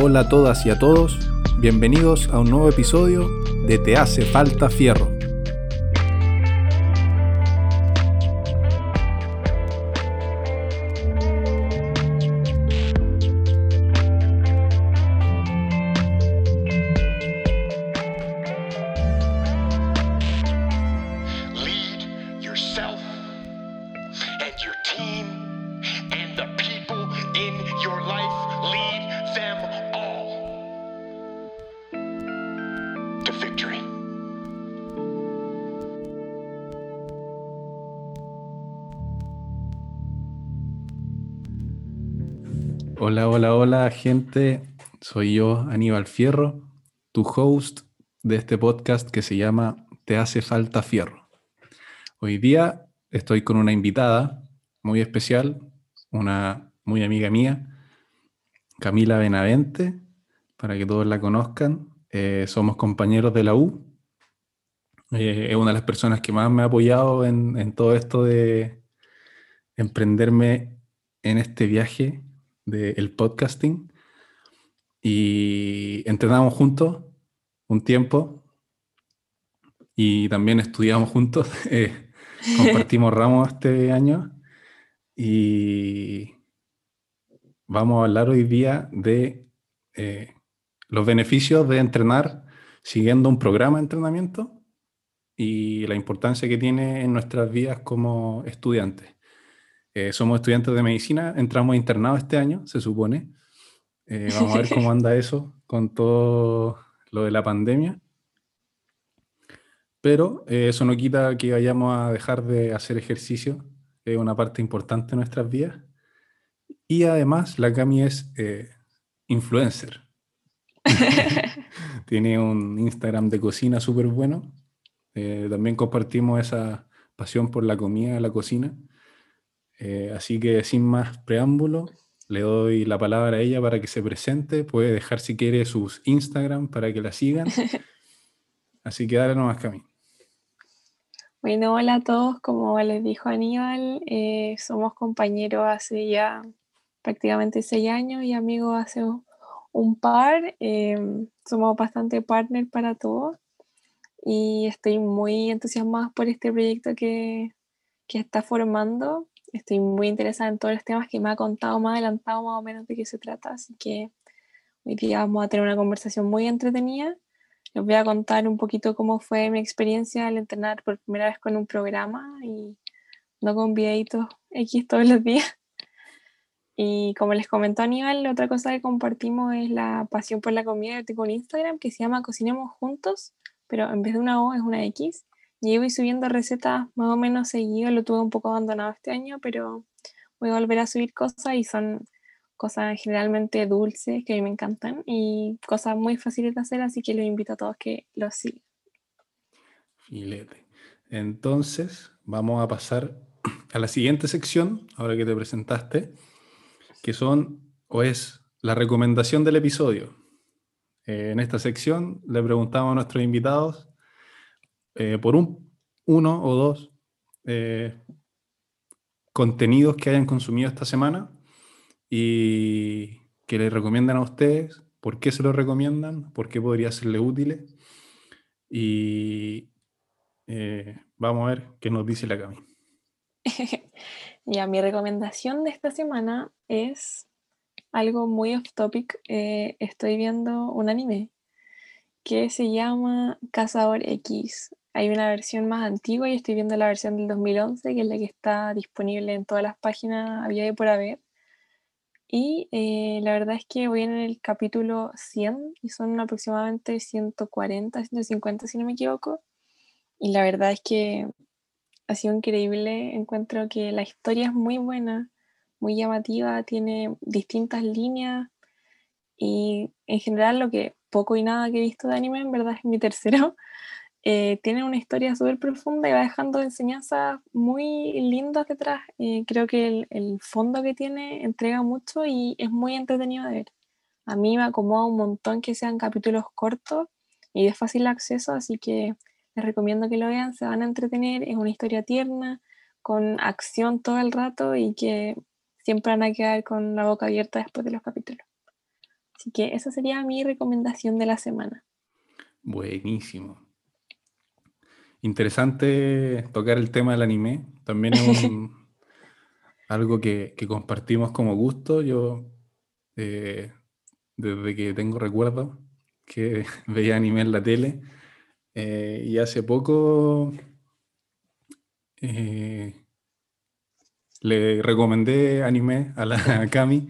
Hola a todas y a todos, bienvenidos a un nuevo episodio de Te hace falta fierro. Hola, gente, soy yo Aníbal Fierro, tu host de este podcast que se llama Te hace falta fierro. Hoy día estoy con una invitada muy especial, una muy amiga mía, Camila Benavente, para que todos la conozcan. Eh, somos compañeros de la U. Eh, es una de las personas que más me ha apoyado en todo esto de emprenderme en este viaje del podcasting. Y entrenamos juntos un tiempo y también estudiamos juntos. eh, compartimos ramos este año y vamos a hablar hoy día de eh, los beneficios de entrenar siguiendo un programa de entrenamiento y la importancia que tiene en nuestras vidas como estudiantes. Eh, somos estudiantes de medicina, entramos internados este año, se supone. Eh, vamos a ver cómo anda eso con todo lo de la pandemia. Pero eh, eso no quita que vayamos a dejar de hacer ejercicio, es una parte importante de nuestras vidas. Y además, la Cami es eh, influencer. Tiene un Instagram de cocina súper bueno. Eh, también compartimos esa pasión por la comida, la cocina. Eh, así que sin más preámbulo, le doy la palabra a ella para que se presente. Puede dejar si quiere sus Instagram para que la sigan. Así que dale nomás, Cami. Bueno, hola a todos, como les dijo Aníbal, eh, somos compañeros hace ya prácticamente seis años y amigos hace un- par. eh, somos bastante partner para todo y estoy muy entusiasmada por este proyecto que, que está formando. Estoy muy interesada en todos los temas que me ha contado, más adelantado más o menos de qué se trata, así que hoy día vamos a tener una conversación muy entretenida. Les voy a contar un poquito cómo fue mi experiencia al entrenar por primera vez con un programa y no con videitos X todos los días. Y como les comentó Aníbal, otra cosa que compartimos es la pasión por la comida. Yo tengo un Instagram que se llama Cocinemos Juntos, pero en vez de una O es una X. Y voy subiendo recetas más o menos seguido. Lo tuve un poco abandonado este año, pero voy a volver a subir cosas y son cosas generalmente dulces que a mí me encantan y cosas muy fáciles de hacer, así que los invito a todos que los sigan. Filete. Entonces, vamos a pasar a la siguiente sección, ahora que te presentaste, que son, o es la recomendación del episodio. Eh, en esta sección le preguntamos a nuestros invitados eh, por un, uno o dos eh, contenidos que hayan consumido esta semana y que les recomiendan a ustedes, por qué se los recomiendan, por qué podría serle útiles. Y eh, vamos a ver qué nos dice la Cami. Ya, mi recomendación de esta semana es algo muy off topic. Estoy viendo un anime que se llama Cazador X. Hay una versión más antigua y estoy viendo la versión del 2011, que es la que está disponible en todas las páginas había de por haber. Y eh, la verdad es que voy en el capítulo 100 y son aproximadamente 140, 150 si no me equivoco. Y la verdad es que ha sido increíble. Encuentro que la historia es muy buena, muy llamativa, tiene distintas líneas y en general lo que poco y nada que he visto de anime, en verdad es mi tercero, eh, tiene una historia súper profunda y va dejando enseñanzas muy lindas detrás. Eh, creo que el, el fondo que tiene entrega mucho y es muy entretenido de ver. A mí me acomoda un montón que sean capítulos cortos y de fácil acceso, así que les recomiendo que lo vean, se van a entretener, es una historia tierna, con acción todo el rato y que siempre van a quedar con la boca abierta después de los capítulos. Así que esa sería mi recomendación de la semana. Buenísimo. Interesante tocar el tema del anime. También es un- algo que, que compartimos como gusto. Yo, eh, desde que tengo recuerdo, que veía anime en la tele. eh, y hace poco eh, le recomendé anime a la Cami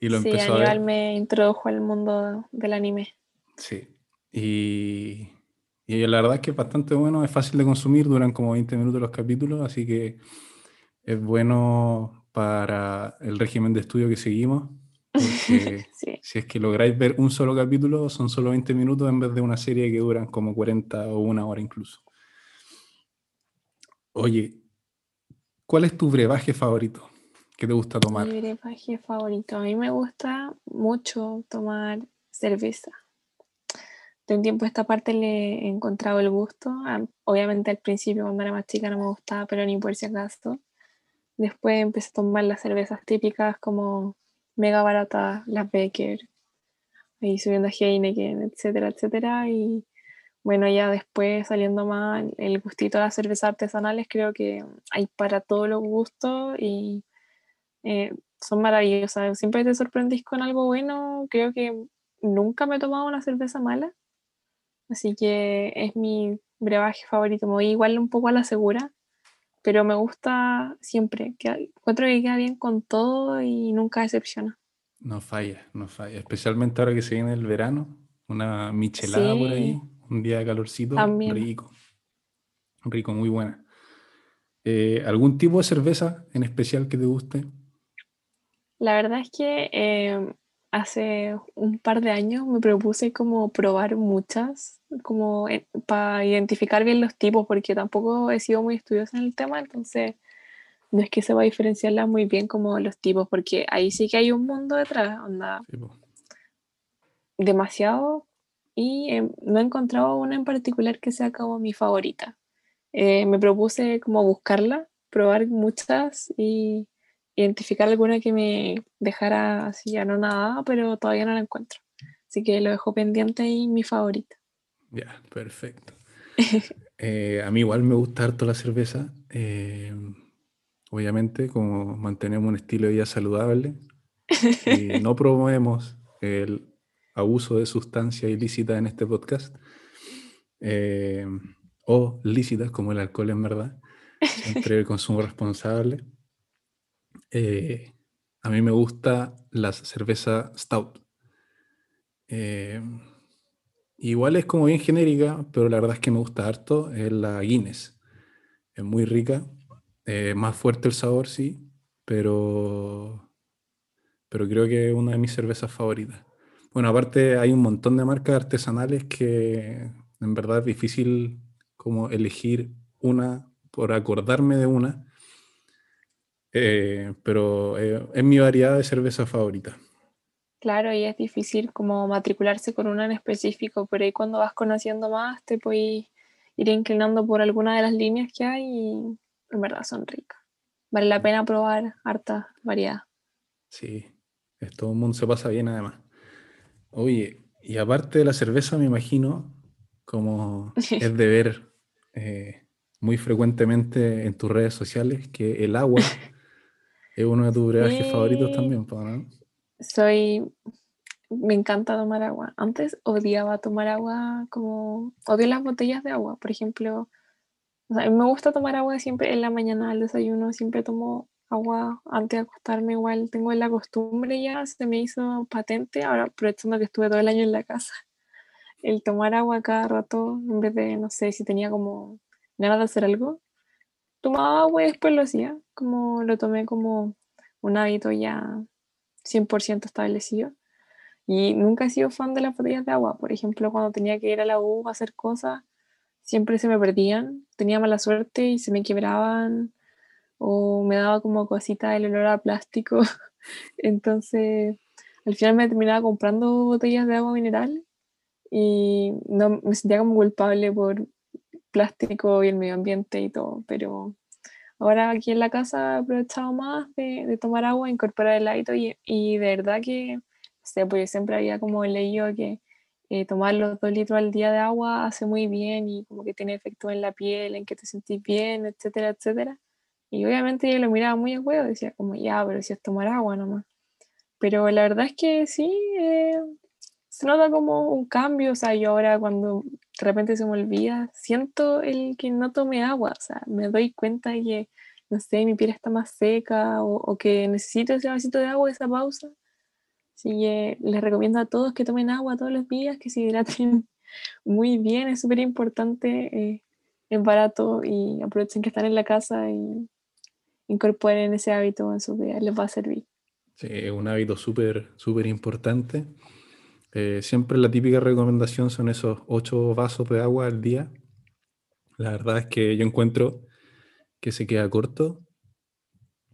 y lo sí, empezó a ver. Me introdujo al mundo del anime. Sí. Y, y la verdad es que es bastante bueno, es fácil de consumir, duran como 20 minutos los capítulos, así que es bueno para el régimen de estudio que seguimos, porque Sí, si es que lográis ver un solo capítulo, son solo 20 minutos en vez de una serie que duran como 40 o una hora incluso. Oye, ¿cuál es tu brebaje favorito que te gusta tomar? mi brebaje favorito. A mí me gusta mucho tomar cerveza. De un tiempo a esta parte le he encontrado el gusto. Ah, Obviamente al principio cuando era más chica no me gustaba, pero ni por si acaso. Después empecé a tomar las cervezas típicas como mega baratas, las Becker, y subiendo a Heineken, etcétera, etcétera. Y bueno, ya después saliendo más el gustito de las cervezas artesanales, creo que hay para todos los gustos y eh, son maravillosas. Siempre te sorprendís con algo bueno. Creo que nunca me he tomado una cerveza mala. Así que es mi brebaje favorito. Me voy igual un poco a la segura, pero me gusta siempre. Que, encuentro que queda bien con todo y nunca decepciona. No falla, no falla. Especialmente ahora que se viene el verano, una michelada por ahí, Sí. un día de calorcito, También. rico. Rico, muy buena. Eh, ¿Algún tipo de cerveza en especial que te guste? La verdad es que eh, hace un par de años me propuse como probar muchas, como para identificar bien los tipos, porque tampoco he sido muy estudiosa en el tema, entonces no es que se va a diferenciarlas muy bien como los tipos, porque ahí sí que hay un mundo detrás, onda, Sí, demasiado, y eh, no he encontrado una en particular que sea como mi favorita. Eh, me propuse como buscarla, probar muchas y identificar alguna que me dejara así anonadada, pero todavía no la encuentro. Así que lo dejo pendiente y mi favorita. Ya, perfecto. Eh, a mí igual me gusta harto la cerveza. eh, obviamente, como mantenemos un estilo de vida saludable y no promovemos el abuso de sustancias ilícitas en este podcast, eh, o lícitas como el alcohol en verdad, siempre el consumo responsable. Eh, a mí me gusta la cerveza stout. Eh, igual es como bien genérica, pero la verdad es que me gusta harto. Es la Guinness. Es muy rica. eh, más fuerte el sabor, sí, pero, pero creo que es una de mis cervezas favoritas. Bueno, aparte hay un montón de marcas artesanales que en verdad es difícil como elegir una por acordarme de una. Eh, pero eh, es mi variedad de cerveza favorita. Claro, y es difícil como matricularse con una en específico, pero ahí cuando vas conociendo más te puedes ir inclinando por alguna de las líneas que hay y en verdad son ricas. Vale la pena probar harta variedad. Sí, todo el mundo se pasa bien además. Oye, y aparte de la cerveza, me imagino, como es de ver eh, muy frecuentemente en tus redes sociales, que el agua es uno de tus brebajes favoritos Sí. también, po, ¿no? Soy, me encanta tomar agua. Antes odiaba tomar agua como, odio las botellas de agua, por ejemplo. O sea, me gusta tomar agua siempre en la mañana al desayuno, siempre tomo agua antes de acostarme, igual tengo la costumbre ya, se me hizo patente, ahora aprovechando que estuve todo el año en la casa, el tomar agua cada rato, en vez de, no sé, si tenía como ganas de hacer algo, tomaba agua y después lo hacía, como lo tomé como un hábito ya 100% establecido. Y nunca he sido fan de las botellas de agua. Por ejemplo, cuando tenía que ir a la U a hacer cosas, siempre se me perdían. Tenía mala suerte y se me quebraban. O me daba como cosita el olor a plástico. Entonces, al final me terminaba comprando botellas de agua mineral. Y no, me sentía como culpable por plástico y el medio ambiente y todo. Pero ahora aquí en la casa he aprovechado más de, tomar agua, incorporar el hábito y, de verdad que sé, porque siempre había como leído que eh, tomar los dos litros al día de agua hace muy bien y como que tiene efecto en la piel, en que te sentís bien, etcétera, etcétera. Y obviamente yo lo miraba muy a huevo, decía como, ya, pero si es tomar agua nomás. Pero la verdad es que sí, eh, se nota como un cambio, o sea, yo ahora cuando de repente se me olvida, siento el que no tome agua, o sea, me doy cuenta de que, no sé, mi piel está más seca o, o que necesito ese vasito de agua, esa pausa. Así que les recomiendo a todos que tomen agua todos los días, que se hidraten muy bien, es súper importante, eh, es barato y aprovechen que están en la casa y incorporen ese hábito en su vida, les va a servir. Sí, es un hábito súper, súper importante. Eh, siempre la típica recomendación son esos ocho vasos de agua al día. La verdad es que yo encuentro que se queda corto.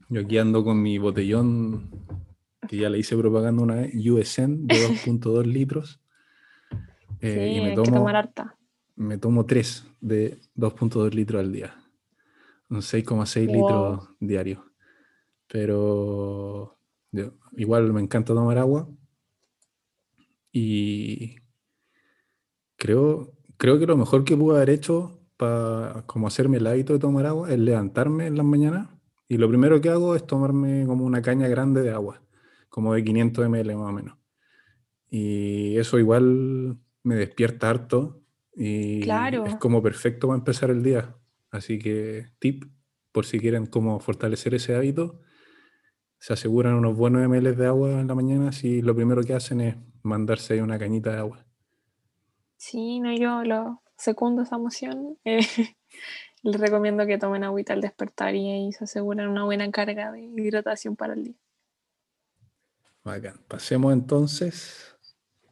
Yo aquí ando con mi botellón, que ya le hice propaganda una vez, USN de 2.2 litros. Eh, sí, y me hay que tomo, tomar harta. me tomo tres de 2.2 litros al día. Un 6,6 Wow. litros diarios. Pero yo- igual me encanta tomar agua. Y creo, creo que lo mejor que pude haber hecho para como hacerme el hábito de tomar agua es levantarme en las mañanas y lo primero que hago es tomarme como una caña grande de agua, como de 500 ml más o menos. Y eso igual me despierta harto y Claro. es como perfecto para empezar el día. Así que tip, por si quieren como fortalecer ese hábito, se aseguran unos buenos ml de agua en la mañana si lo primero que hacen es mandarse ahí una cañita de agua. Sí, no, yo lo secundo esa moción. eh, les recomiendo que tomen agüita al despertar y ahí se aseguran una buena carga de hidratación para el día. Bacán. Pasemos entonces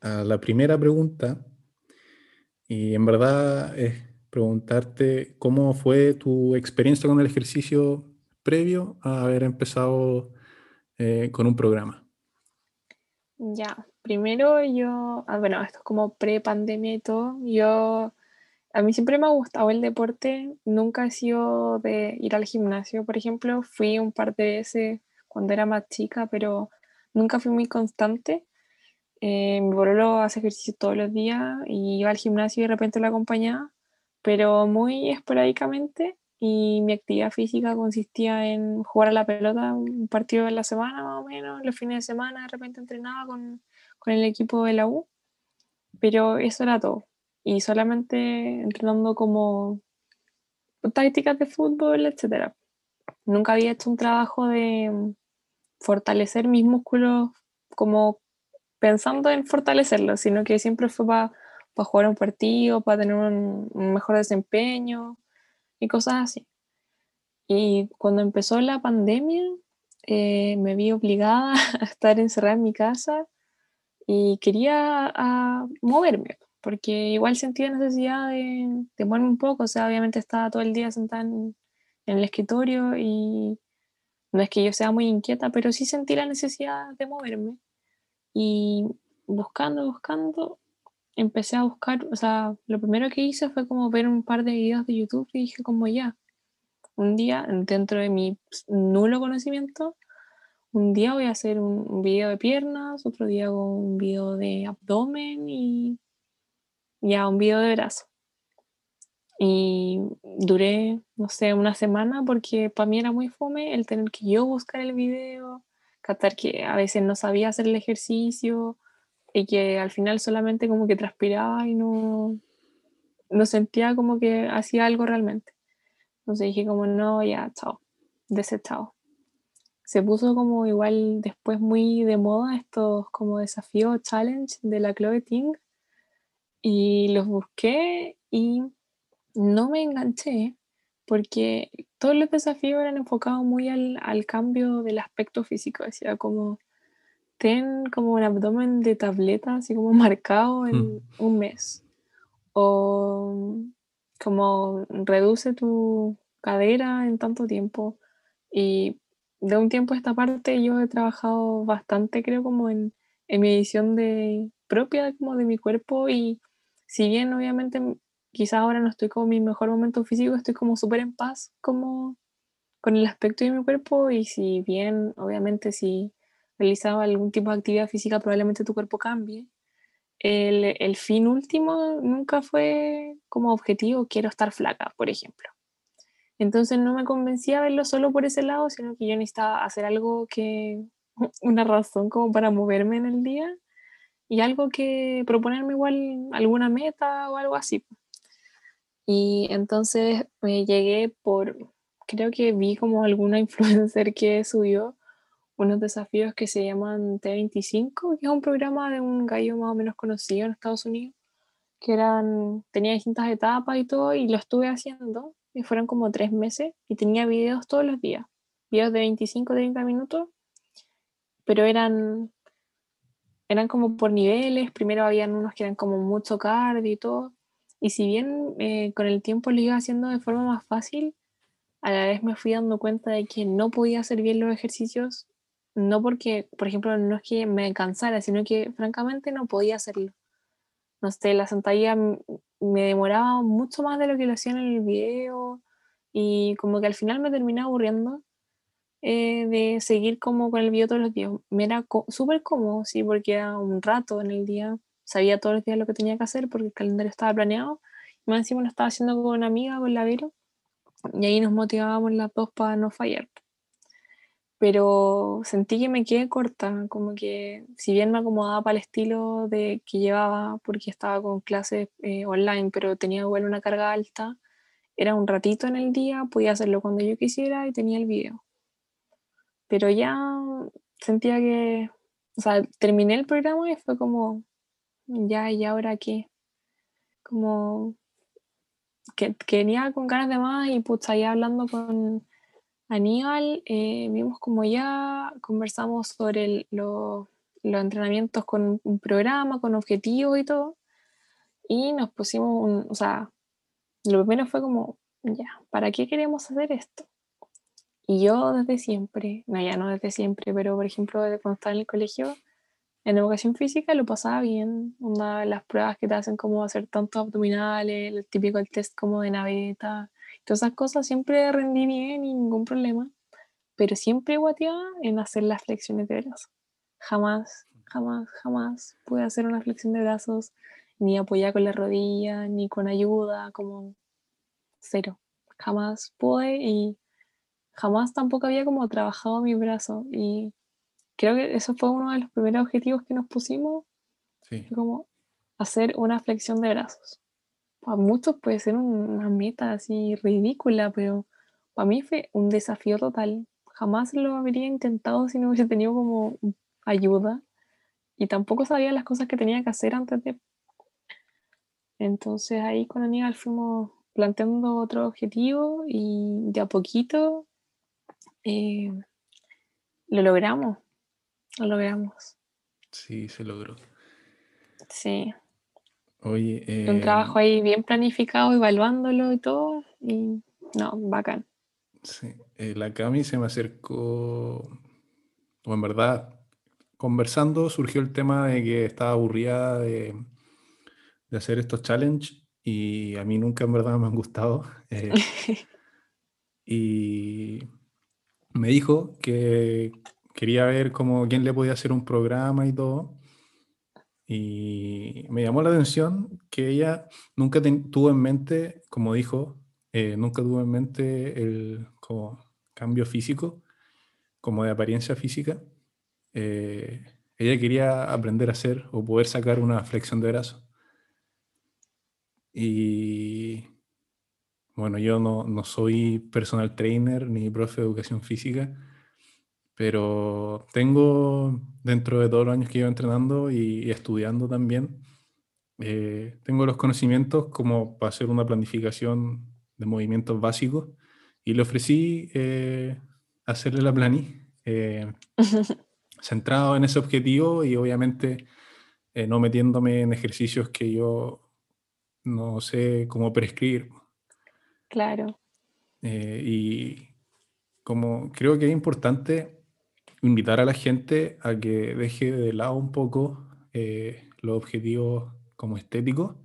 a la primera pregunta. Y en verdad es preguntarte cómo fue tu experiencia con el ejercicio previo a haber empezado eh, con un programa. Ya, primero yo, ah, bueno, esto es como pre-pandemia y todo. Yo, a mí siempre me ha gustado el deporte, nunca he sido de ir al gimnasio, por ejemplo, fui un par de veces cuando era más chica, pero nunca fui muy constante. Eh, mi pololo hace ejercicio todos los días y iba al gimnasio y de repente lo acompañaba, pero muy esporádicamente. Y mi actividad física consistía en jugar a la pelota un partido en la semana más o menos, los fines de semana de repente entrenaba con, con el equipo de la U, pero eso era todo. Y solamente entrenando como tácticas de fútbol, etc. Nunca había hecho un trabajo de fortalecer mis músculos como pensando en fortalecerlos, sino que siempre fue para jugar un partido, para tener un, un mejor desempeño y cosas así. Y cuando empezó la pandemia, eh, me vi obligada a estar encerrada en mi casa y quería a, moverme, porque igual sentía necesidad de, de, moverme un poco, o sea, obviamente estaba todo el día sentada en, en, el escritorio y no es que yo sea muy inquieta, pero sí sentí la necesidad de moverme. Y buscando, buscando, empecé a buscar, o sea, lo primero que hice fue como ver un par de videos de YouTube y dije como ya, un día, dentro de mi nulo conocimiento, un día voy a hacer un, video de piernas, otro día hago un video de abdomen y ya un video de brazo. Y duré, no sé, una semana porque para mí era muy fome el tener que yo buscar el video, captar que a veces no sabía hacer el ejercicio y que al final solamente como que transpiraba y no, no sentía como que hacía algo realmente. Entonces dije como no, ya, chao, desechado. Se puso como igual después muy de moda estos como desafíos challenge de la Chloe Ting y los busqué y no me enganché porque todos los desafíos eran enfocados muy al, al cambio del aspecto físico, decía como ten como un abdomen de tableta así como marcado en Mm. un mes o como reduce tu cadera en tanto tiempo y de un tiempo a esta parte yo he trabajado bastante creo como en, en mi edición de propia como de mi cuerpo y si bien obviamente quizás ahora no estoy como mi mejor momento físico estoy como súper en paz como con el aspecto de mi cuerpo y si bien obviamente si realizas algún tipo de actividad física, probablemente tu cuerpo cambie. El, el fin último nunca fue como objetivo, quiero estar flaca, por ejemplo. Entonces no me convencía verlo solo por ese lado, sino que yo necesitaba hacer algo que, una razón como para moverme en el día y algo que proponerme igual alguna meta o algo así. Y entonces me llegué por, creo que vi como alguna influencer que subió unos desafíos que se llaman T25, que es un programa de un gallo más o menos conocido en Estados Unidos, que eran, tenía distintas etapas y todo, y lo estuve haciendo, y fueron como tres meses, y tenía videos todos los días, videos de 25, 30 minutos, pero eran, eran como por niveles, primero habían unos que eran como mucho cardio y todo, y si bien eh, con el tiempo lo iba haciendo de forma más fácil, a la vez me fui dando cuenta de que no podía hacer bien los ejercicios, no porque, por ejemplo, no es que me cansara, sino que francamente no podía hacerlo. No sé, la sentadilla me demoraba mucho más de lo que lo hacía en el video y como que al final me terminé aburriendo eh, de seguir como con el video todos los días. Me era súper cómodo, sí, porque era un rato en el día, sabía todos los días lo que tenía que hacer porque el calendario estaba planeado. Y más encima lo estaba haciendo con una amiga, con la Vero, y ahí nos motivábamos las dos para no fallar. Pero sentí que me quedé corta, como que si bien me acomodaba para el estilo de que llevaba, porque estaba con clases eh, online, pero tenía igual una carga alta, era un ratito en el día, podía hacerlo cuando yo quisiera y tenía el video. Pero ya sentía que, o sea, terminé el programa y fue como, ya, ¿y ahora qué? Como que, venía con ganas de más y pues ahí hablando con Aníbal, eh, vimos como ya conversamos sobre los entrenamientos con un programa, con objetivos y todo, y nos pusimos, un, o sea, lo primero fue como, ya, ¿para qué queremos hacer esto? Y yo desde siempre, no, ya no desde siempre, pero por ejemplo, cuando estaba en el colegio, en educación física lo pasaba bien, una, las pruebas que te hacen como hacer tantos abdominales, el típico el test como de naveta, todas esas cosas siempre rendí bien y ningún problema, pero siempre guateaba en hacer las flexiones de brazos. Jamás, jamás, jamás pude hacer una flexión de brazos, ni apoyar con la rodilla, ni con ayuda, como cero. Jamás pude y jamás tampoco había como trabajado mi brazo y creo que eso fue uno de los primeros objetivos que nos pusimos, sí. como hacer una flexión de brazos. Para muchos puede ser una meta así ridícula, pero para mí fue un desafío total. Jamás lo habría intentado si no hubiese tenido como ayuda y tampoco sabía las cosas que tenía que hacer antes de... Entonces ahí con Aníbal fuimos planteando otro objetivo y de a poquito eh, lo logramos. Lo logramos. Sí, se logró. Sí. Oye. Un trabajo eh, ahí bien planificado, evaluándolo y todo. Y no, bacán. Sí. eh, la Cami se me acercó, o en verdad, conversando surgió el tema de que estaba aburrida de, de hacer estos challenges y a mí nunca en verdad me han gustado. eh, y me dijo que quería ver cómo quién le podía hacer un programa y todo. Y me llamó la atención que ella nunca tuvo en mente, como dijo, eh, nunca tuvo en mente el como, cambio físico, como de apariencia física. Eh, ella quería aprender a hacer o poder sacar una flexión de brazo. Y bueno, yo no, no soy personal trainer ni profe de educación física, pero tengo, dentro de todos los años que llevo entrenando y, y estudiando también, eh, tengo los conocimientos como para hacer una planificación de movimientos básicos y le ofrecí eh, hacerle la plani eh, centrado en ese objetivo y obviamente eh, no metiéndome en ejercicios que yo no sé cómo prescribir. Claro. Eh, y como creo que es importante invitar a la gente a que deje de lado un poco eh, los objetivos como estéticos.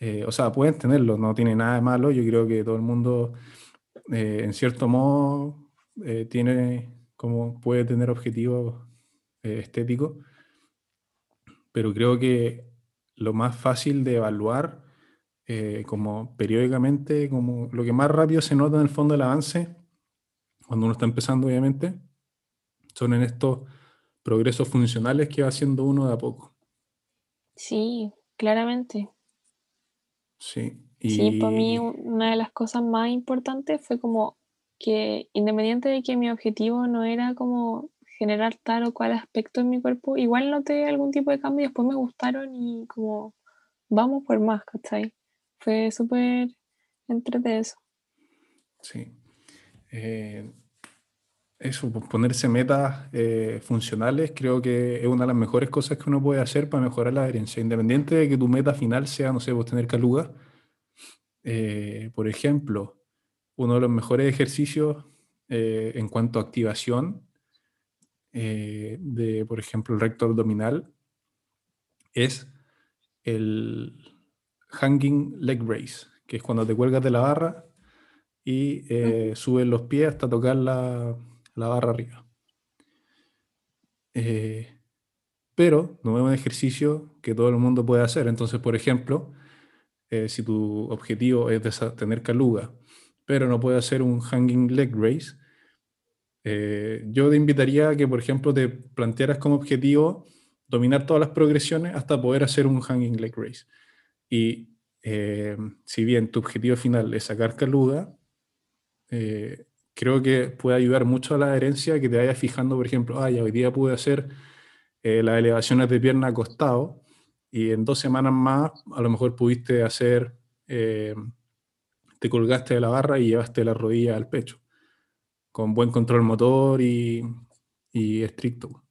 Eh, o sea, pueden tenerlos, no tiene nada de malo. Yo creo que todo el mundo, eh, en cierto modo, eh, tiene como puede tener objetivos eh, estético, pero creo que lo más fácil de evaluar como periódicamente, como lo que más rápido se nota en el fondo del avance, cuando uno está empezando obviamente, son en estos progresos funcionales que va haciendo uno de a poco. Sí, claramente. Sí. Sí, para mí una de las cosas más importantes fue como que independiente de que mi objetivo no era como generar tal o cual aspecto en mi cuerpo, igual noté algún tipo de cambio y después me gustaron y como vamos por más, ¿cachai? Fue súper entre eso. Sí. Eh, eso, pues, ponerse metas eh, funcionales creo que es una de las mejores cosas que uno puede hacer para mejorar la adherencia, independiente de que tu meta final sea, no sé, vos tener caluga. Eh, por ejemplo, uno de los mejores ejercicios eh, en cuanto a activación de, por ejemplo, el recto abdominal es el hanging leg raise, que es cuando te cuelgas de la barra y subes los pies hasta tocar la, la barra arriba. Eh, pero no es un ejercicio que todo el mundo puede hacer. Entonces, por ejemplo, eh, si tu objetivo es tener caluga, pero no puedes hacer un hanging leg raise, eh, yo te invitaría a que, por ejemplo, te plantearas como objetivo dominar todas las progresiones hasta poder hacer un hanging leg raise. Y si bien tu objetivo final es sacar caluga, creo que puede ayudar mucho a la adherencia que te vayas fijando, por ejemplo, ah, hoy día pude hacer eh, las elevaciones de pierna acostado y en dos semanas más a lo mejor pudiste hacer, eh, te colgaste de la barra y llevaste la rodilla al pecho, con buen control motor y, y estricto.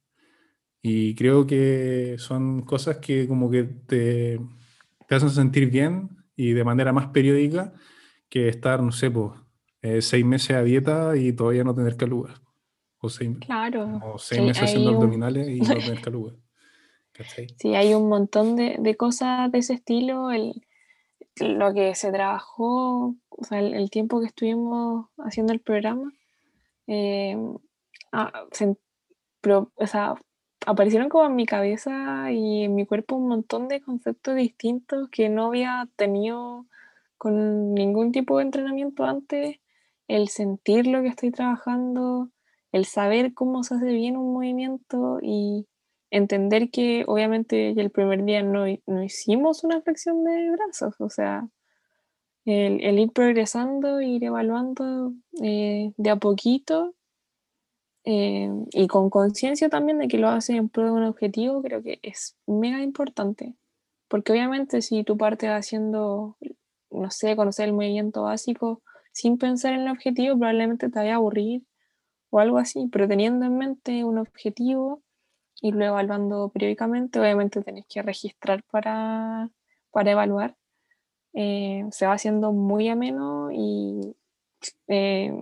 Y creo que son cosas que como que te, te hacen sentir bien y de manera más periódica que estar, no sé, pues eh, seis meses a dieta y todavía no tener caluga. O seis, claro. o seis meses haciendo abdominales y no tener caluga. Sí, hay un montón de, de, cosas de ese estilo. El, lo que se trabajó, o sea, el, tiempo que estuvimos haciendo el programa, eh, ah, o sea, aparecieron como en mi cabeza y en mi cuerpo un montón de conceptos distintos que no había tenido con ningún tipo de entrenamiento antes el sentir lo que estoy trabajando, el saber cómo se hace bien un movimiento y entender que obviamente el primer día no, no hicimos una flexión de brazos, o sea, el, ir progresando, ir evaluando eh, de a poquito eh, y con conciencia también de que lo haces en pro de un objetivo, creo que es mega importante. Porque obviamente si tú partes haciendo, no sé, conocer el movimiento básico, sin pensar en el objetivo, probablemente te vaya a aburrir o algo así, pero teniendo en mente un objetivo y luego evaluando periódicamente, obviamente tenés que registrar para, para evaluar. Eh, se va haciendo muy ameno y eh,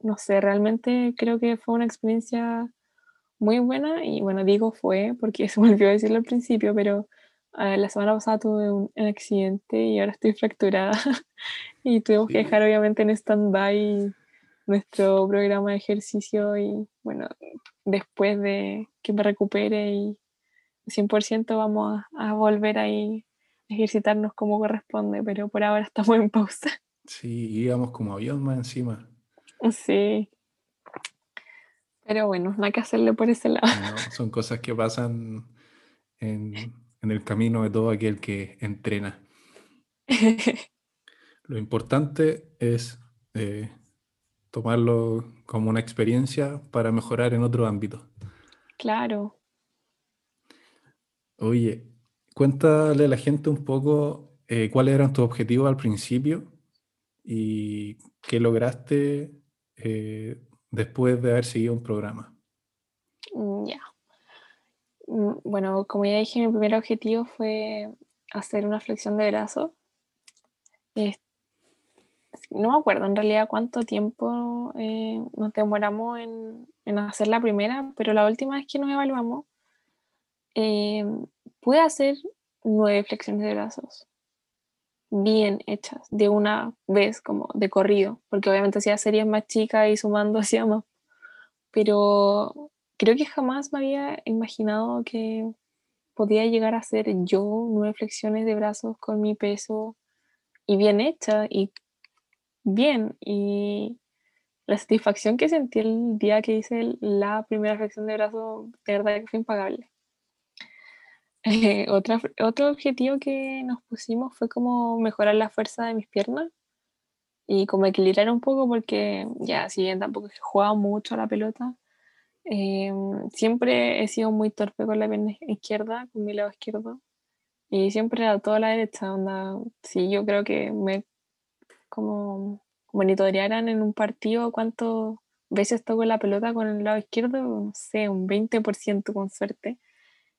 no sé, realmente creo que fue una experiencia muy buena y bueno, digo fue porque se me olvidó decirlo al principio, pero la semana pasada tuve un, accidente y ahora estoy fracturada y tuvimos que dejar obviamente en stand-by nuestro programa de ejercicio y bueno, después de que me recupere y 100% vamos a, volver ahí a ejercitarnos como corresponde, pero por ahora estamos en pausa. Sí, íbamos como avión más encima. Sí. Pero bueno, no hay que hacerle por ese lado. son cosas que pasan en, en el camino de todo aquel que entrena. Lo importante es eh, tomarlo como una experiencia para mejorar en otro ámbito. Claro. Oye, cuéntale a la gente un poco eh, cuáles eran tus objetivos al principio y qué lograste eh, después de haber seguido un programa. Mm, ya. Bueno, como ya dije, mi primer objetivo fue hacer una flexión de brazo. no me acuerdo en realidad cuánto tiempo eh, nos demoramos en, hacer la primera, pero la última vez que nos evaluamos, eh, pude hacer nueve flexiones de brazos bien hechas, de una vez, como de corrido, porque obviamente hacía series más chicas y sumando hacía más. Pero creo que jamás me había imaginado que podía llegar a hacer yo nueve flexiones de brazos con mi peso y bien hecha y bien. Y la satisfacción que sentí el día que hice la primera flexión de brazos, de verdad que fue impagable. Eh, otra, otro objetivo que nos pusimos fue como mejorar la fuerza de mis piernas y como equilibrar un poco porque ya, si bien tampoco he jugado mucho a la pelota, Em, siempre he sido muy torpe con la pierna izquierda, con mi lado izquierdo. Y siempre era toda la derecha. Onda, sí, yo creo que me como monitorearan en un partido cuántas veces toco la pelota con el lado izquierdo, no sé, un 20% con suerte.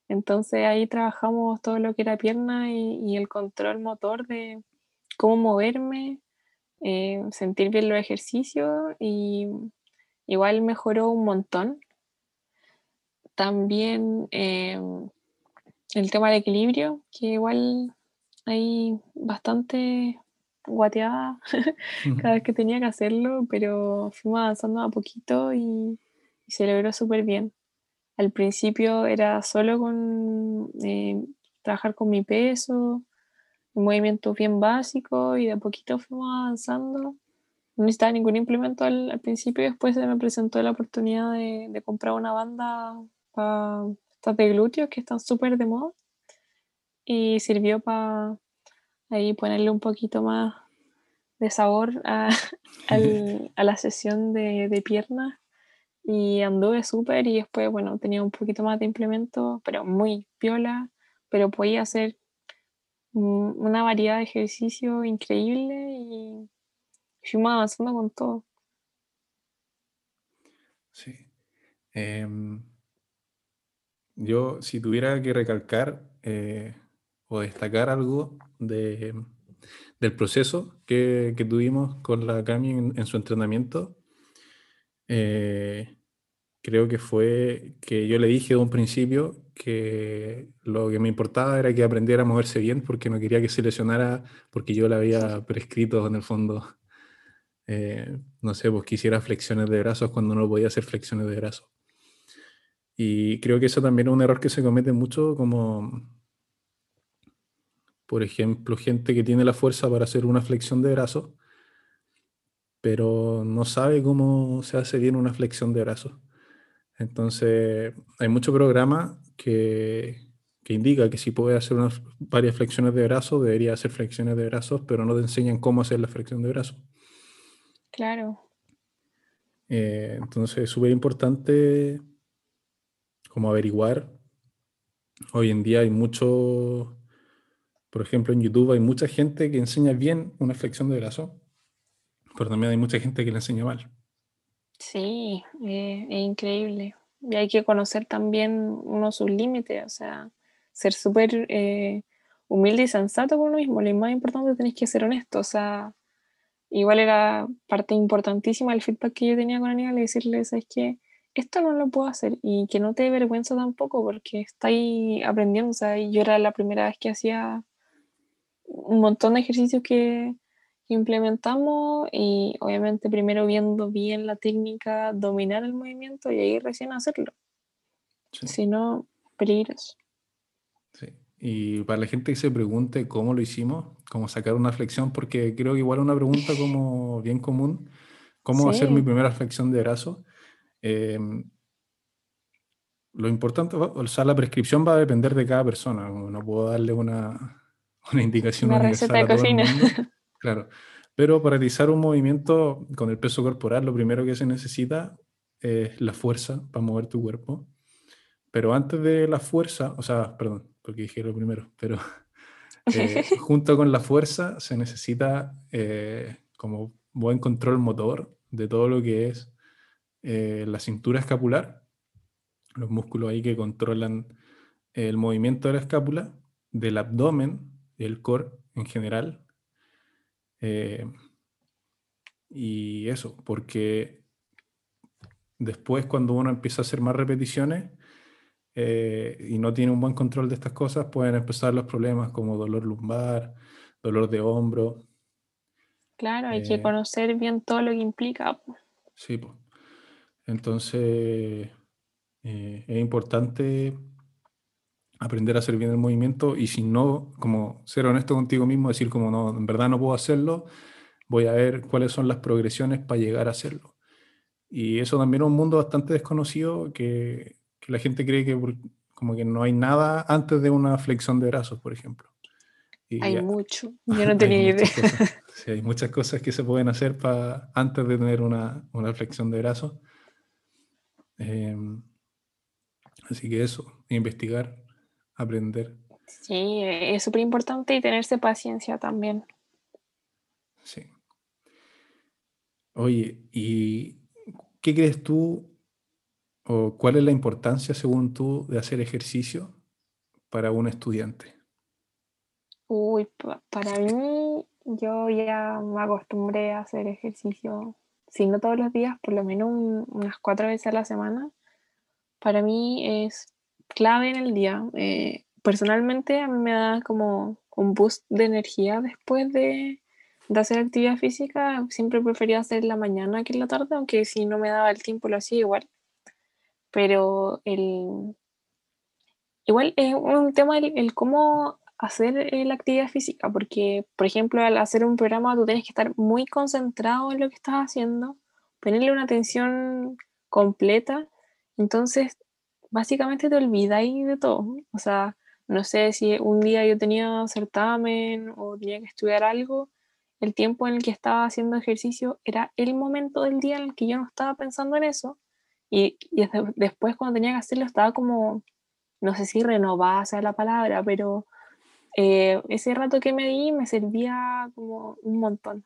Entonces ahí trabajamos todo lo que era pierna y, el control motor de cómo moverme, eh, sentir bien los ejercicios y igual mejoró un montón también em, el tema del equilibrio, que igual hay bastante guateada cada vez que tenía que hacerlo, pero fuimos avanzando a poquito y, se logró súper bien. Al principio era solo con eh, trabajar con mi peso, movimientos bien básicos y de a poquito fuimos avanzando. No necesitaba ningún implemento al, principio y después se me presentó la oportunidad de, de comprar una banda para estas de glúteos que están súper de moda y sirvió para ahí ponerle un poquito más de sabor a, la sesión de, de piernas y anduve súper y después, bueno, tenía un poquito más de implemento, pero muy piola, pero podía hacer una variedad de ejercicio increíble y fuimos avanzando con todo. Sí. Em, yo, si tuviera que recalcar eh, o destacar algo de, del proceso que, que, tuvimos con la Cami en, su entrenamiento, eh, creo que fue que yo le dije de un principio que lo que me importaba era que aprendiera a moverse bien porque no quería que se lesionara porque yo le había prescrito en el fondo, eh, no sé, pues quisiera flexiones de brazos cuando no podía hacer flexiones de brazos. Y creo que eso también es un error que se comete mucho, como, por ejemplo, gente que tiene la fuerza para hacer una flexión de brazos, pero no sabe cómo se hace bien una flexión de brazos. Entonces, hay mucho programa que, que indica que si puede hacer unas, varias flexiones de brazos, debería hacer flexiones de brazos, pero no te enseñan cómo hacer la flexión de brazos. Claro. Eh, entonces, es súper importante como averiguar. Hoy en día hay mucho, por ejemplo, en YouTube hay mucha gente que enseña bien una flexión de brazo, pero también hay mucha gente que la enseña mal. Sí, eh, es increíble. Y hay que conocer también uno sus límites, o sea, ser súper eh, humilde y sensato con uno mismo. Lo más importante tenéis que ser honesto, o sea, igual era parte importantísima del feedback que yo tenía con Aníbal y decirle, ¿sabes qué? Esto no lo puedo hacer y que no te dé vergüenza tampoco porque ahí aprendiendo, o sea, yo era la primera vez que hacía un montón de ejercicios que, implementamos y obviamente primero viendo bien la técnica, dominar el movimiento y ahí recién hacerlo. Si no, peligros. Sí. Y para la gente que se pregunte cómo lo hicimos, cómo sacar una flexión, porque creo que igual una pregunta como bien común, ¿cómo hacer mi primera flexión de brazo? Em, lo importante, o sea, la prescripción va a depender de cada persona. No puedo darle una, una indicación una receta de cocina. Claro. Pero para realizar un movimiento con el peso corporal, lo primero que se necesita es la fuerza para mover tu cuerpo. Pero antes de la fuerza, o sea, perdón, porque dije lo primero, pero eh, junto con la fuerza se necesita eh, como buen control motor de todo lo que es eh, la cintura escapular, los músculos ahí que controlan el movimiento de la escápula, del abdomen y el core en general. Eh, y eso, porque después cuando uno empieza a hacer más repeticiones eh, y no tiene un buen control de estas cosas, pueden empezar los problemas como dolor lumbar, dolor de hombro. Claro, hay que conocer bien todo lo que implica. Sí, pues. Entonces, Eh, es importante aprender a hacer bien el movimiento y si no, como ser honesto contigo mismo, decir como no, en verdad no puedo hacerlo, voy a ver cuáles son las progresiones para llegar a hacerlo. Y eso también es un mundo bastante desconocido que, que la gente cree que como que no hay nada antes de una flexión de brazos, por ejemplo. hay mucho, yo no tenía idea. sí, hay muchas cosas que se pueden hacer para antes de tener una, una flexión de brazos. Em, así que eso, investigar, aprender. Sí, es súper importante y tenerse paciencia también. Sí. Oye, ¿y qué crees tú o cuál es la importancia, según tú, de hacer ejercicio para un estudiante? Uy, para mí, yo ya me acostumbré a hacer ejercicio, si no todos los días, por lo menos unas cuatro veces a la semana. Para mí es clave en el día. Eh, personalmente a mí me da como un boost de energía después de, de, hacer actividad física. Siempre prefería hacer la mañana que la tarde, aunque si no me daba el tiempo lo hacía igual. Pero el, igual es un tema el, cómo hacer la actividad física, porque por ejemplo al hacer un programa tú tienes que estar muy concentrado en lo que estás haciendo, ponerle una atención completa, entonces básicamente te olvidáis de todo. O sea, no sé si un día yo tenía certamen o tenía que estudiar algo, el tiempo en el que estaba haciendo ejercicio era el momento del día en el que yo no estaba pensando en eso. Y, después cuando tenía que hacerlo estaba como, no sé si renovada sea la palabra, pero eh, ese rato que me di me servía como un montón.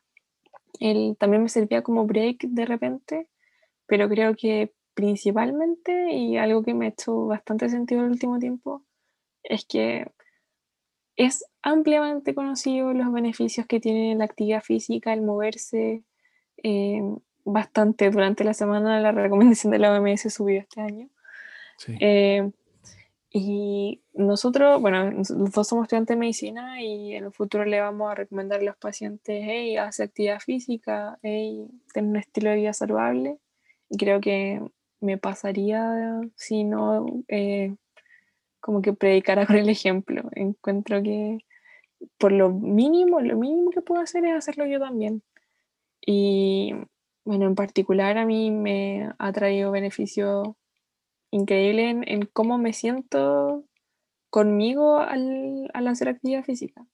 El, también me servía como break de repente, pero creo que principalmente, y algo que me ha hecho bastante sentido el último tiempo, es que es ampliamente conocido los beneficios que tiene la actividad física, el moverse eh, bastante durante la semana. La recomendación de la OMS subió este año. Eh, y nosotros, bueno, nosotros somos estudiantes de medicina y en el futuro le vamos a recomendar a los pacientes, hey, haz actividad física, hey, ten un estilo de vida saludable. Y creo que me pasaría si no eh, como que predicara con el ejemplo. Encuentro que por lo mínimo, lo mínimo que puedo hacer es hacerlo yo también. Y bueno, en particular a mí me ha traído beneficio increíble en, cómo me siento conmigo al, al hacer actividad física.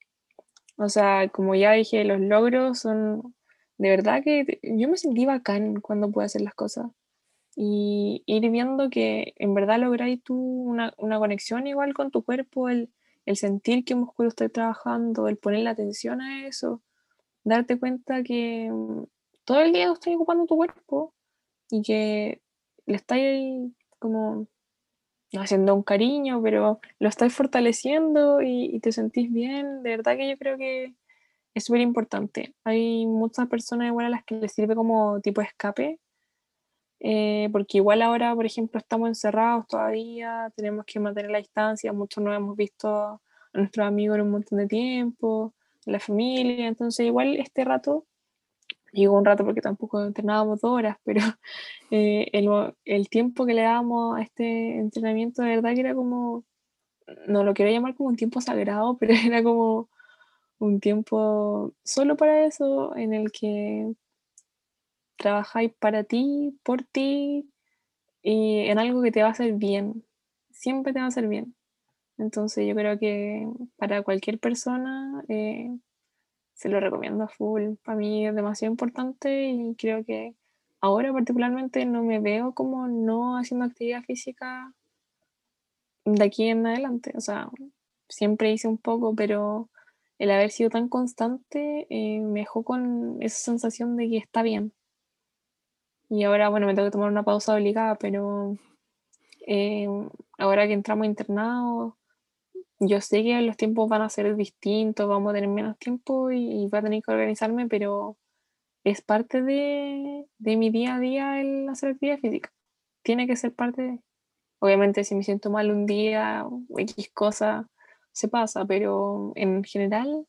O sea, como ya dije, los logros son de verdad que yo me sentí bacán cuando pude hacer las cosas y ir viendo que en verdad lográis tú una, una, conexión igual con tu cuerpo, el, el sentir qué músculo está trabajando, el poner la atención a eso, darte cuenta que mm, todo el día estás ocupando tu cuerpo y que le estáis como haciendo un cariño, pero lo estáis fortaleciendo y, y te sentís bien, de verdad que yo creo que es súper importante. Hay muchas personas igual a las que les sirve como tipo escape eh, porque igual ahora, por ejemplo, estamos encerrados todavía, tenemos que mantener la distancia, muchos no hemos visto a nuestros amigos en un montón de tiempo, la familia, entonces igual este rato, digo un rato porque tampoco entrenábamos dos horas, pero eh, el, el, tiempo que le dábamos a este entrenamiento de verdad que era como, no lo quiero llamar como un tiempo sagrado, pero era como un tiempo solo para eso, en el que trabajáis para ti, por ti y en algo que te va a hacer bien. Siempre te va a hacer bien. Entonces yo creo que para cualquier persona eh, se lo recomiendo a full. Para mí es demasiado importante y creo que ahora particularmente no me veo como no haciendo actividad física de aquí en adelante. O sea, siempre hice un poco, pero el haber sido tan constante eh, me dejó con esa sensación de que está bien. Y ahora, bueno, me tengo que tomar una pausa obligada, pero eh, ahora que entramos internados, yo sé que los tiempos van a ser distintos, vamos a tener menos tiempo y, voy a tener que organizarme, pero es parte de, de, mi día a día el hacer actividad física. Tiene que ser parte. Obviamente si me siento mal un día o X cosa, se pasa, pero en general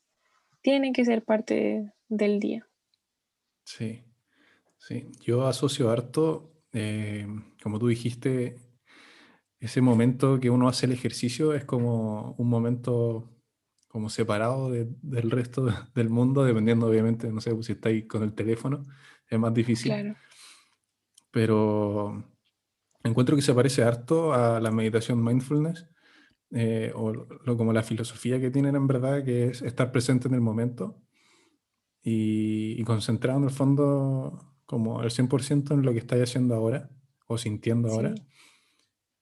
tiene que ser parte del día. Sí. Sí, yo asocio harto, eh, como tú dijiste, ese momento que uno hace el ejercicio es como un momento como separado de- del resto de- del mundo, dependiendo obviamente, no sé, pues, si estáis con el teléfono, es más difícil, Claro. pero encuentro que se parece harto a la meditación mindfulness, eh, o lo, como la filosofía que tienen en verdad, que es estar presente en el momento y, y concentrado en el fondo como al 100% en lo que estáis haciendo ahora o sintiendo ahora. Sí.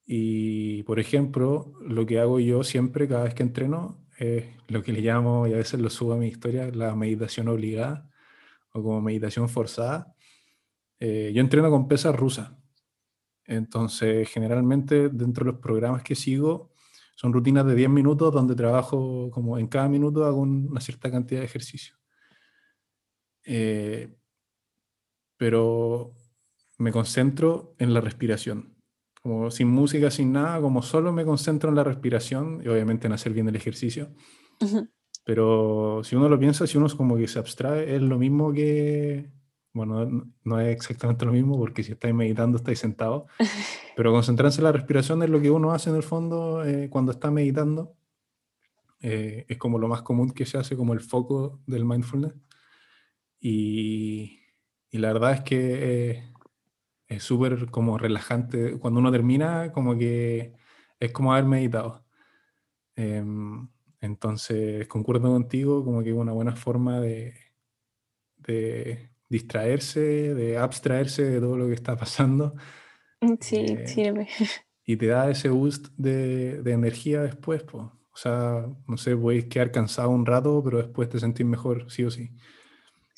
Y, por ejemplo, lo que hago yo siempre, cada vez que entreno, es lo que le llamo, y a veces lo subo a mi historia, la meditación obligada o como meditación forzada. Eh, yo entreno con pesas rusas. Entonces, generalmente, dentro de los programas que sigo, son rutinas de 10 minutos donde trabajo como en cada minuto hago un- una cierta cantidad de ejercicio. Eh, pero me concentro en la respiración. Como sin música, sin nada, como solo me concentro en la respiración y obviamente en hacer bien el ejercicio. Ujú. Pero si uno lo piensa, si uno es como que se abstrae, es lo mismo que, bueno, no, no es exactamente lo mismo porque si estáis meditando estáis sentados, pero concentrarse en la respiración es lo que uno hace en el fondo eh, cuando está meditando. Eh, es como lo más común que se hace, como el foco del mindfulness. Y, y la verdad es que eh, es súper como relajante. Cuando uno termina, como que es como haber meditado. Em, entonces, concuerdo contigo, como que es una buena forma de, de distraerse, de abstraerse de todo lo que está pasando Sí, Eh, sirve. y te da ese boost de, de energía después. po. O sea, no sé, podéis quedar cansado un rato, pero después te sentís mejor, sí o sí.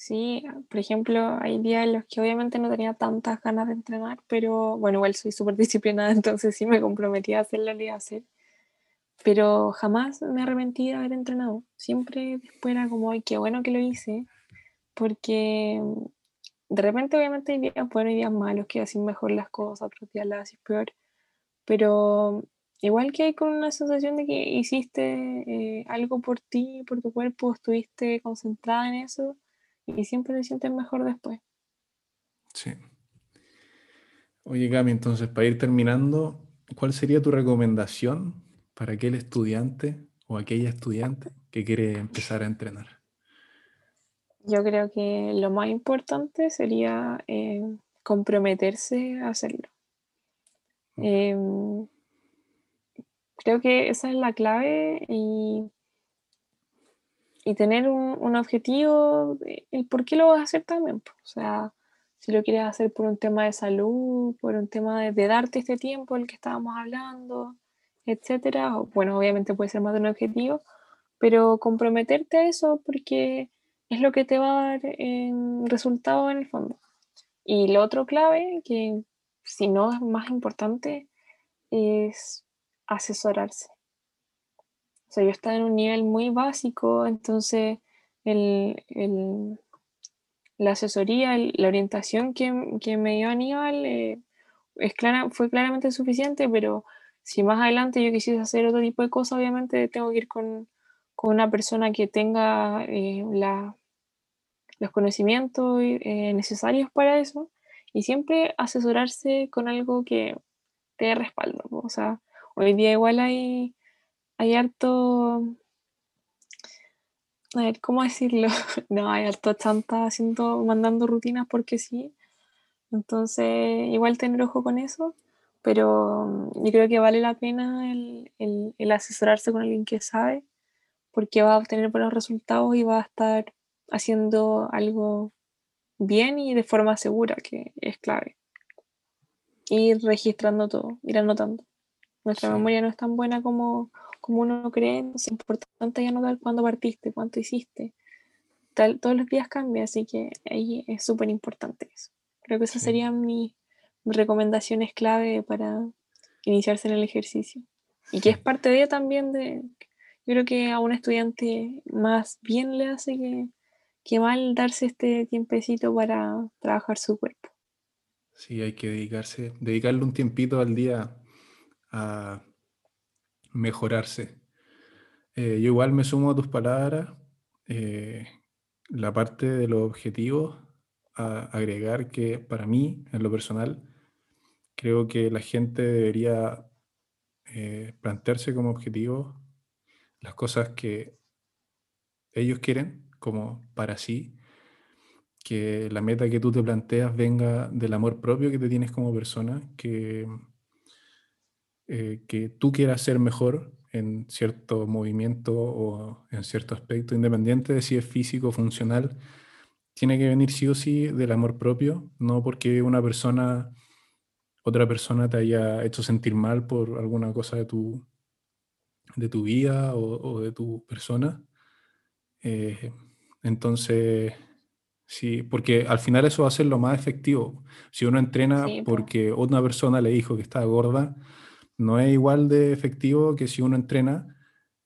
Sí, por ejemplo, hay días en los que obviamente no tenía tantas ganas de entrenar, pero bueno, igual soy súper disciplinada, entonces sí me comprometí a hacerlo, lo iba a hacer. Pero jamás me arrepentí de haber entrenado. Siempre después era como, ay, qué bueno que lo hice, porque de repente obviamente hay días buenos y días malos, que hacen mejor las cosas, otros días las haces peor, pero igual que hay con una sensación de que hiciste eh, algo por ti, por tu cuerpo, estuviste concentrada en eso y siempre te sientes mejor después. Sí. Oye, Cami, entonces, para ir terminando, ¿cuál sería tu recomendación para aquel estudiante o aquella estudiante que quiere empezar a entrenar? Yo creo que lo más importante sería eh, comprometerse a hacerlo. Em, creo que esa es la clave y, y tener un, un objetivo, el por qué lo vas a hacer también. O sea, si lo quieres hacer por un tema de salud, por un tema de, darte este tiempo del que estábamos hablando, etcétera. Bueno, obviamente puede ser más de un objetivo, pero comprometerte a eso porque es lo que te va a dar em, resultado en el fondo. Y lo otro clave, que si no es más importante, es asesorarse. Sea, yo estaba en un nivel muy básico, entonces el, el- la asesoría, la orientación que, que me dio Aníbal eh, es clara, fue claramente suficiente, pero si más adelante yo quisiese hacer otro tipo de cosas, obviamente tengo que ir con, con una persona que tenga eh, los conocimientos eh, necesarios para eso y siempre asesorarse con algo que te respaldo. O sea, hoy día igual hay, hay harto, a ver, ¿cómo decirlo? No, hay harto chanta haciendo, mandando rutinas porque sí. Entonces, igual tener ojo con eso, pero mm, yo creo que vale la pena el, el- el asesorarse con alguien que sabe, porque va a obtener buenos resultados y va a estar haciendo algo bien y de forma segura, que es clave. Ir registrando todo, ir anotando. Nuestra Sí. memoria no es tan buena como, como uno cree, es importante anotar cuándo partiste, cuánto hiciste. Tal, todos los días cambia, así que ahí es súper importante eso. Creo que esas Sí. serían mis, recomendaciones clave para iniciarse en el ejercicio. Y que es parte de también de, yo creo que a un estudiante más bien le hace que, que mal darse este tiempecito para trabajar su cuerpo. Sí, hay que dedicarse, dedicarle un tiempito al día a mejorarse. Eh, yo igual me sumo a tus palabras. eh, la parte de los objetivos, a agregar que para mí, en lo personal, creo que la gente debería eh, plantearse como objetivo las cosas que ellos quieren como para sí, que la meta que tú te planteas venga del amor propio que te tienes como persona, que, eh, que tú quieras ser mejor en cierto movimiento o en cierto aspecto, independiente de si es físico o funcional, tiene que venir sí o sí del amor propio, no porque una persona, otra persona te haya hecho sentir mal por alguna cosa de tu, de tu vida o, de tu persona. Eh, entonces, sí, porque al final eso va a ser lo más efectivo. Si uno entrena porque otra persona le dijo que estaba gorda, no es igual de efectivo que si uno entrena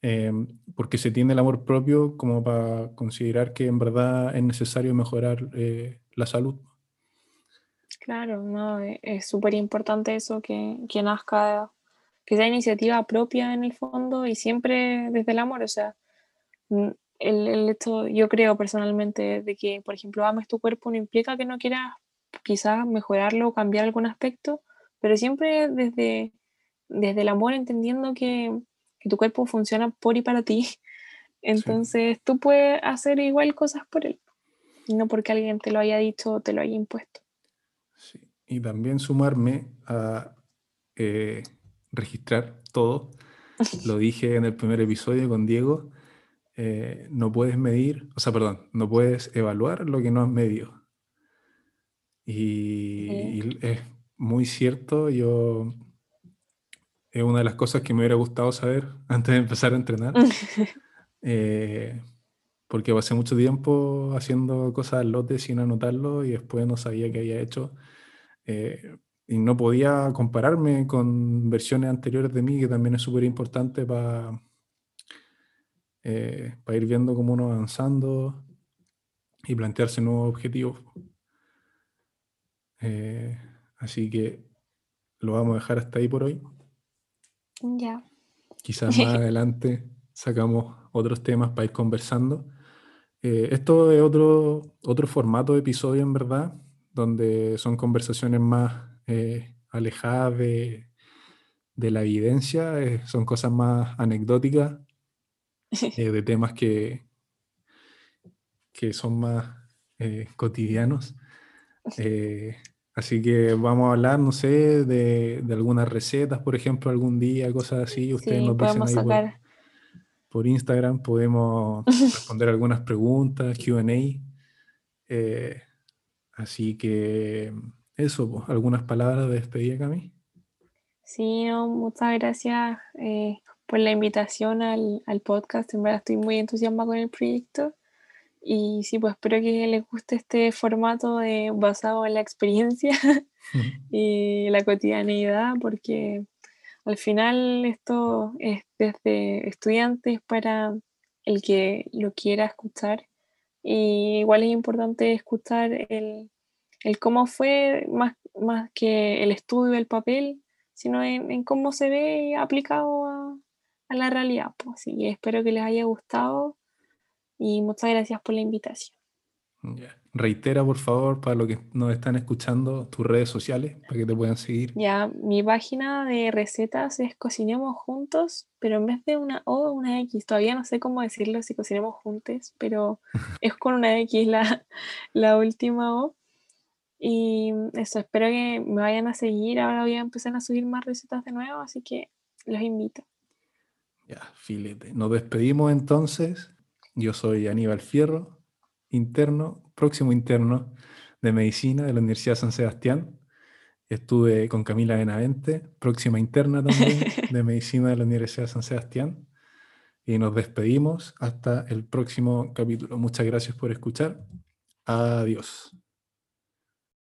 eh, porque se tiene el amor propio como para considerar que en verdad es necesario mejorar eh, la salud. Claro, no, e, es súper importante eso que, que nazca, que sea iniciativa propia en el fondo y siempre desde el amor, o sea, el, yo creo personalmente de que, por ejemplo, ames tu cuerpo no implica que no quieras quizás mejorarlo o cambiar algún aspecto, pero siempre desde, desde el amor entendiendo que, que tu cuerpo funciona por y para ti. Entonces tú puedes hacer igual cosas por él, no porque alguien te lo haya dicho o te lo haya impuesto. Sí. Y también sumarme a eh, registrar todo. Lo dije en el primer episodio con Diego. Eh, no puedes medir, o sea, perdón, no puedes evaluar lo que no has medido. Y, y es muy cierto. Yo es una de las cosas que me hubiera gustado saber antes de empezar a entrenar. Eh, porque pasé mucho tiempo haciendo cosas al lote sin anotarlo y después no sabía qué había hecho. Eh, y no podía compararme con versiones anteriores de mí, que también es súper importante para eh, ir viendo cómo uno avanzando y plantearse nuevos objetivos. así que lo vamos a dejar hasta ahí por hoy. Ya. Quizás más adelante sacamos otros temas para ir conversando. Eh, esto es otro, otro formato de episodio, en verdad, donde son conversaciones más eh, alejadas de, la evidencia, eh, son cosas más anecdóticas, de temas que, que son más cotidianos. Así que vamos a hablar, no sé, de, algunas recetas, por ejemplo, algún día, cosas así. Ustedes nos dicen ahí por, Instagram, podemos responder algunas preguntas, QA. Eh, así que eso, pues, algunas palabras de despedida, Cami. Sí, muchas gracias eh, por la invitación al, al, podcast. En verdad estoy muy entusiasmada con el proyecto. Y sí, pues espero que les guste este formato de, basado en la experiencia y la cotidianeidad, porque al final esto es desde estudiantes para el que lo quiera escuchar. Y igual es importante escuchar el, el cómo fue, más, más que el estudio del papel, sino en, cómo se ve aplicado a, a la realidad. Pues. Así que espero que les haya gustado y muchas gracias por la invitación. Reitera, por favor, para los que nos están escuchando, tus redes sociales, para que te puedan seguir. Ya, mi página de recetas es Cocinemos Juntos, pero en vez de una O, una X. Todavía no sé cómo decirlo si cocinemos juntos, pero es con una X la, la última O. Y eso, espero que me vayan a seguir. Ahora voy a empezar a subir más recetas de nuevo, así que los invito. Ya, filete. Nos despedimos entonces. Yo soy Aníbal Fierro, interno, próximo interno de medicina de la Universidad de San Sebastián. Estuve con Camila Benavente, próxima interna también de medicina de la Universidad de San Sebastián. Y nos despedimos hasta el próximo capítulo. Muchas gracias por escuchar. Adiós.